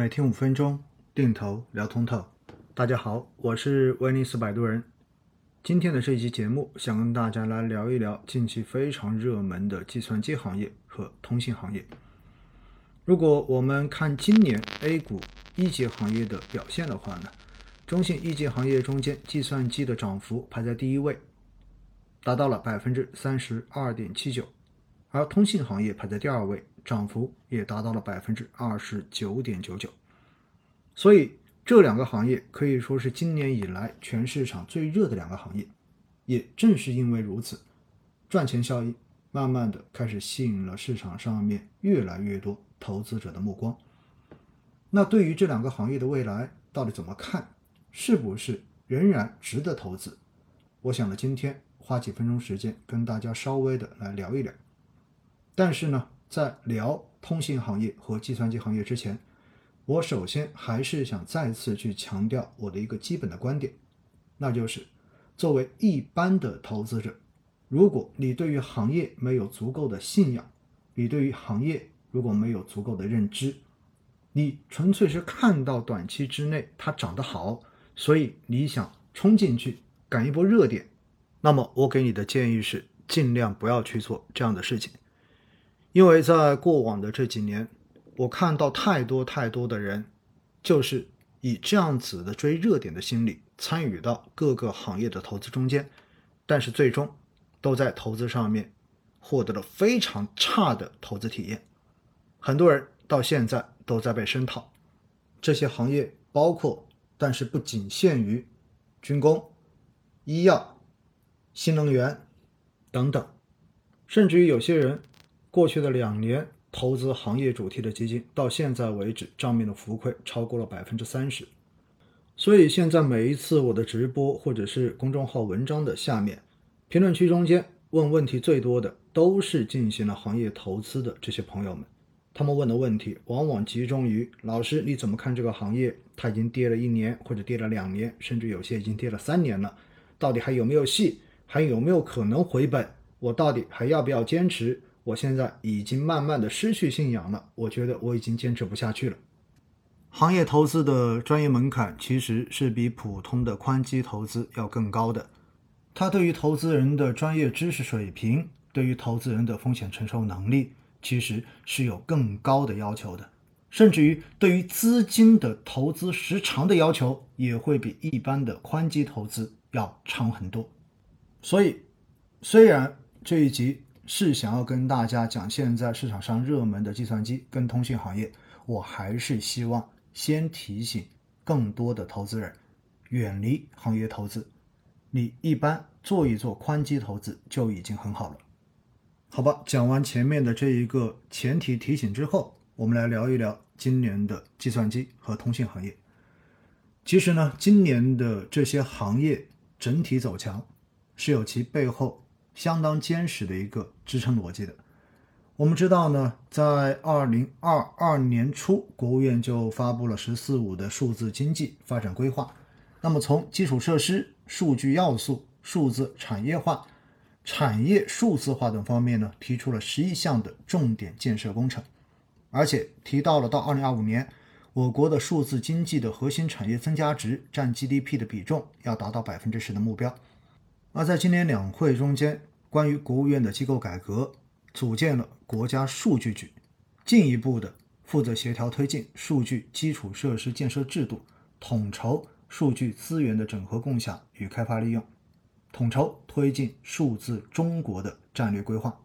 每天五分钟，定投聊通透。大家好，我是威尼斯摆渡人。今天的这一期节目，想跟大家来聊一聊近期非常热门的计算机行业和通信行业。如果我们看今年 A 股一级行业的表现的话呢，中信一级行业中间，计算机的涨幅排在第一位，达到了百分之三十二点七九，而通信行业排在第二位。涨幅也达到了百分之二十九点九九，所以这两个行业可以说是今年以来全市场最热的两个行业。也正是因为如此，赚钱效应慢慢的开始吸引了市场上面越来越多投资者的目光。那对于这两个行业的未来到底怎么看？是不是仍然值得投资？我想呢，今天花几分钟时间跟大家稍微的来聊一聊。但是呢。在聊通信行业和计算机行业之前，我首先还是想再次去强调我的一个基本的观点，那就是作为一般的投资者，如果你对于行业没有足够的信仰，你对于行业如果没有足够的认知，你纯粹是看到短期之内它涨得好，所以你想冲进去赶一波热点，那么我给你的建议是尽量不要去做这样的事情。因为在过往的这几年，我看到太多太多的人，就是以这样子的追热点的心理参与到各个行业的投资中间，但是最终都在投资上面获得了非常差的投资体验。很多人到现在都在被深套，这些行业包括，但是不仅限于军工、医药、新能源等等，甚至于有些人。过去的两年投资行业主题的基金，到现在为止账面的浮亏超过了百分之三十。所以现在每一次我的直播或者是公众号文章的下面评论区中间问问题最多的，都是进行了行业投资的这些朋友们。他们问的问题往往集中于：老师你怎么看这个行业？它已经跌了一年或者跌了两年，甚至有些已经跌了三年了，到底还有没有戏？还有没有可能回本？我到底还要不要坚持？我现在已经慢慢的失去信仰了，我觉得我已经坚持不下去了。行业投资的专业门槛其实是比普通的宽基投资要更高的，它对于投资人的专业知识水平，对于投资人的风险承受能力，其实是有更高的要求的，甚至于对于资金的投资时长的要求，也会比一般的宽基投资要长很多。所以，虽然这一集。是想要跟大家讲现在市场上热门的计算机跟通信行业，我还是希望先提醒更多的投资人远离行业投资，你一般做一做宽基投资就已经很好了。好吧，讲完前面的这一个前提提醒之后，我们来聊一聊今年的计算机和通信行业。其实呢，今年的这些行业整体走强是有其背后。相当坚实的一个支撑逻辑的。我们知道呢，在二零二二年初，国务院就发布了“十四五”的数字经济发展规划。那么，从基础设施、数据要素、数字产业化、产业数字化等方面呢，提出了十一项的重点建设工程，而且提到了到二零二五年，我国的数字经济的核心产业增加值占 GDP 的比重要达到百分之十的目标。而在今年两会中间，关于国务院的机构改革，组建了国家数据局，进一步的负责协调推进数据基础设施建设制度，统筹数据资源的整合共享与开发利用，统筹推进数字中国的战略规划。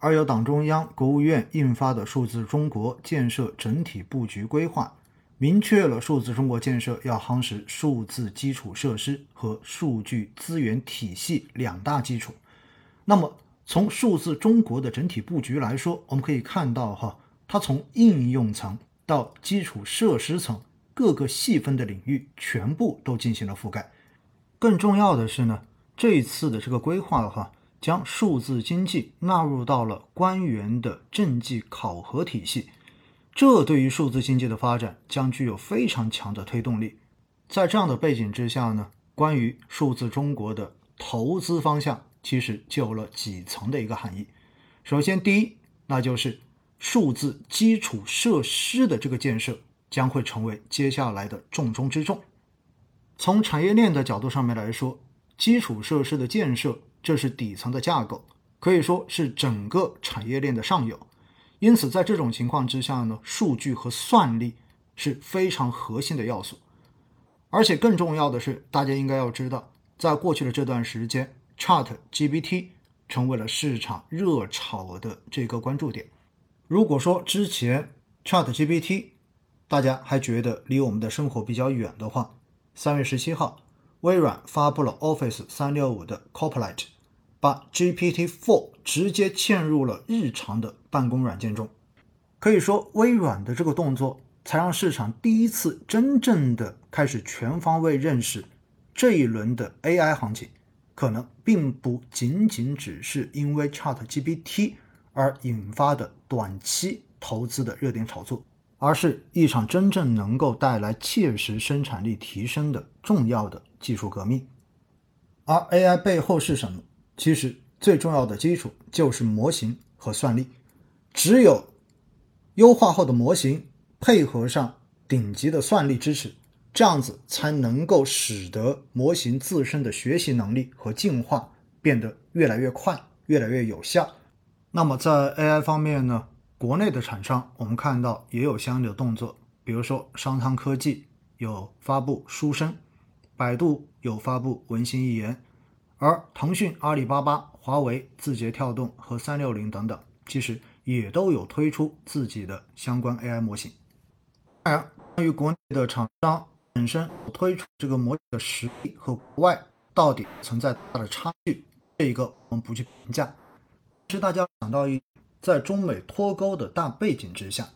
而由党中央、国务院印发的数字中国建设整体布局规划，明确了数字中国建设要夯实数字基础设施和数据资源体系两大基础。那么，从数字中国的整体布局来说，我们可以看到，哈，它从应用层到基础设施层各个细分的领域全部都进行了覆盖。更重要的是呢，这一次的这个规划，的话，将数字经济纳入到了官员的政绩考核体系，这对于数字经济的发展将具有非常强的推动力。在这样的背景之下呢，关于数字中国的投资方向。其实就有了几层的一个含义。首先，第一，那就是数字基础设施的这个建设将会成为接下来的重中之重。从产业链的角度上面来说，基础设施的建设，这是底层的架构，可以说是整个产业链的上游。因此，在这种情况之下呢，数据和算力是非常核心的要素。而且更重要的是，大家应该要知道，在过去的这段时间，Chat GPT 成为了市场热炒的这个关注点。如果说之前 Chat GPT 大家还觉得离我们的生活比较远的话，三月十七号，微软发布了 Office 三六五的 Copilot，把 GPT-4 直接嵌入了日常的办公软件中。可以说，微软的这个动作。才让市场第一次真正的开始全方位认识这一轮的 AI 行情，可能并不仅仅只是因为 ChatGPT 而引发的短期投资的热点炒作，而是一场真正能够带来切实生产力提升的重要的技术革命。而 AI 背后是什么？其实最重要的基础就是模型和算力，只有优化后的模型。配合上顶级的算力支持，这样子才能够使得模型自身的学习能力和进化变得越来越快、越来越有效。那么在 AI 方面呢，国内的厂商我们看到也有相应的动作，比如说商汤科技有发布书生，百度有发布文心一言，而腾讯、阿里巴巴、华为、字节跳动和三六零等等，其实也都有推出自己的相关 AI 模型。当然，关于国内的厂商本身推出这个模型的实力和国外到底存在大的差距，这一个我们不去评价。其实大家想到一，在中美脱钩的大背景之下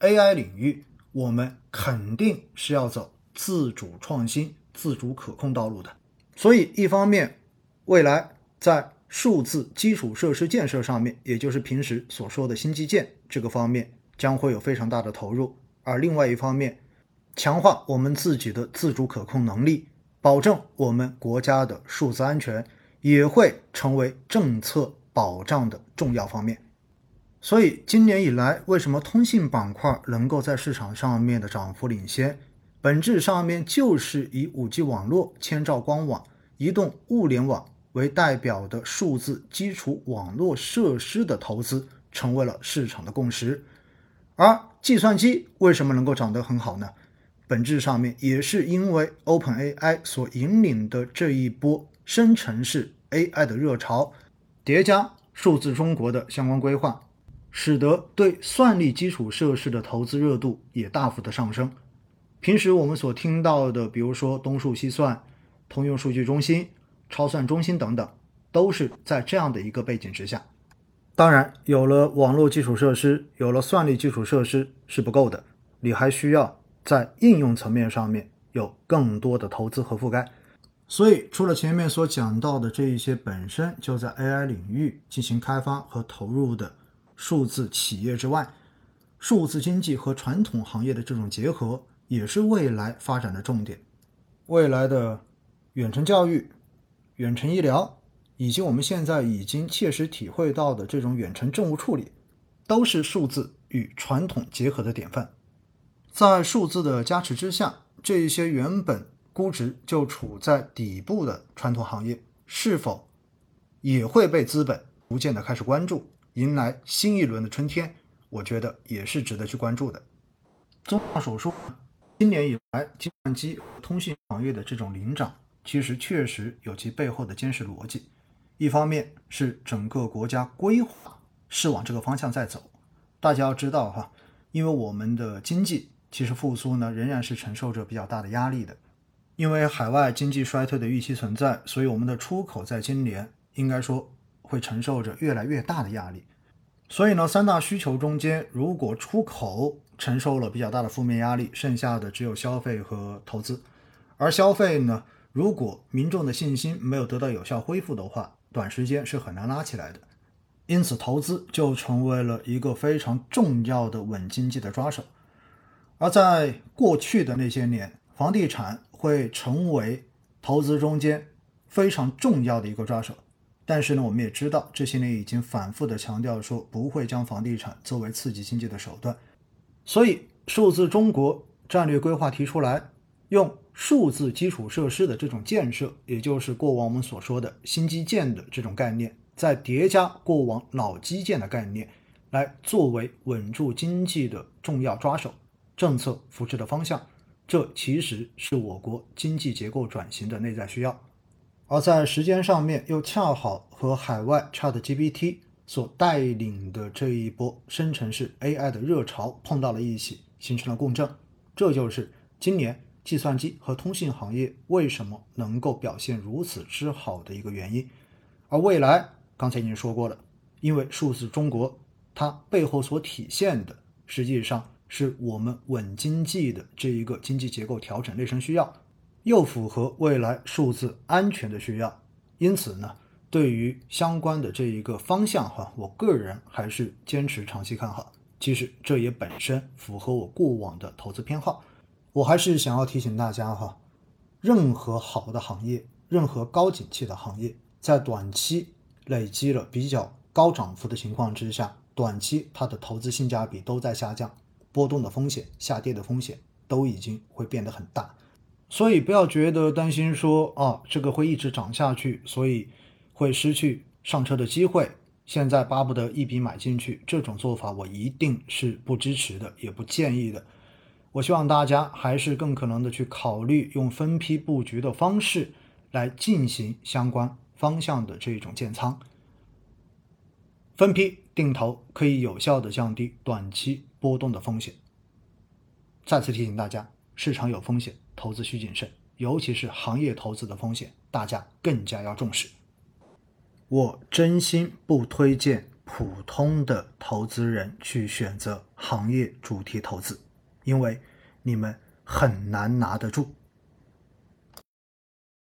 ，AI 领域我们肯定是要走自主创新、自主可控道路的。所以，一方面，未来在数字基础设施建设上面，也就是平时所说的新基建这个方面，将会有非常大的投入。而另外一方面，强化我们自己的自主可控能力，保证我们国家的数字安全，也会成为政策保障的重要方面。所以，今年以来，为什么通信板块能够在市场上面的涨幅领先？本质上面就是以 5G 网络、千兆光网、移动物联网为代表的数字基础网络设施的投资，成为了市场的共识。而计算机为什么能够涨得很好呢？本质上面也是因为 OpenAI 所引领的这一波生成式 AI 的热潮，叠加数字中国的相关规划，使得对算力基础设施的投资热度也大幅的上升。平时我们所听到的，比如说东数西算、通用数据中心、超算中心等等，都是在这样的一个背景之下。当然，有了网络基础设施，有了算力基础设施是不够的，你还需要在应用层面上面有更多的投资和覆盖。所以，除了前面所讲到的这一些本身就在 AI 领域进行开发和投入的数字企业之外，数字经济和传统行业的这种结合，也是未来发展的重点。未来的远程教育、远程医疗。以及我们现在已经切实体会到的这种远程政务处理，都是数字与传统结合的典范。在数字的加持之下，这一些原本估值就处在底部的传统行业，是否也会被资本逐渐的开始关注，迎来新一轮的春天？我觉得也是值得去关注的。综上所述，今年以来计算机、通信行业的这种领涨，其实确实有其背后的坚实逻辑。一方面是整个国家规划是往这个方向在走，大家要知道哈，因为我们的经济其实复苏呢仍然是承受着比较大的压力的，因为海外经济衰退的预期存在，所以我们的出口在今年应该说会承受着越来越大的压力。所以呢，三大需求中间，如果出口承受了比较大的负面压力，剩下的只有消费和投资，而消费呢，如果民众的信心没有得到有效恢复的话，短时间是很难拉起来的，因此投资就成为了一个非常重要的稳经济的抓手。而在过去的那些年，房地产会成为投资中间非常重要的一个抓手。但是呢，我们也知道这些年已经反复的强调说不会将房地产作为刺激经济的手段。所以，数字中国战略规划提出来，用数字基础设施的这种建设，也就是过往我们所说的新基建的这种概念，再叠加过往老基建的概念，来作为稳住经济的重要抓手、政策扶持的方向。这其实是我国经济结构转型的内在需要。而在时间上面，又恰好和海外 ChatGPT 所带领的这一波生成式 AI 的热潮碰到了一起，形成了共振。这就是今年计算机和通信行业为什么能够表现如此之好的一个原因。而未来，刚才已经说过了，因为数字中国它背后所体现的，实际上是我们稳经济的这一个经济结构调整内生需要。又符合未来数字安全的需要，因此呢，对于相关的这一个方向哈，我个人还是坚持长期看好。其实这也本身符合我过往的投资偏好。我还是想要提醒大家哈，任何好的行业，任何高景气的行业，在短期累积了比较高涨幅的情况之下，短期它的投资性价比都在下降，波动的风险、下跌的风险都已经会变得很大。所以不要觉得担心，说啊这个会一直涨下去，所以会失去上车的机会。现在巴不得一笔买进去，这种做法我一定是不支持的，也不建议的。我希望大家还是更可能的去考虑用分批布局的方式来进行相关方向的这种建仓。分批定投可以有效的降低短期波动的风险。再次提醒大家，市场有风险。投资需谨慎，尤其是行业投资的风险，大家更加要重视。我真心不推荐普通的投资人去选择行业主题投资，因为你们很难拿得住。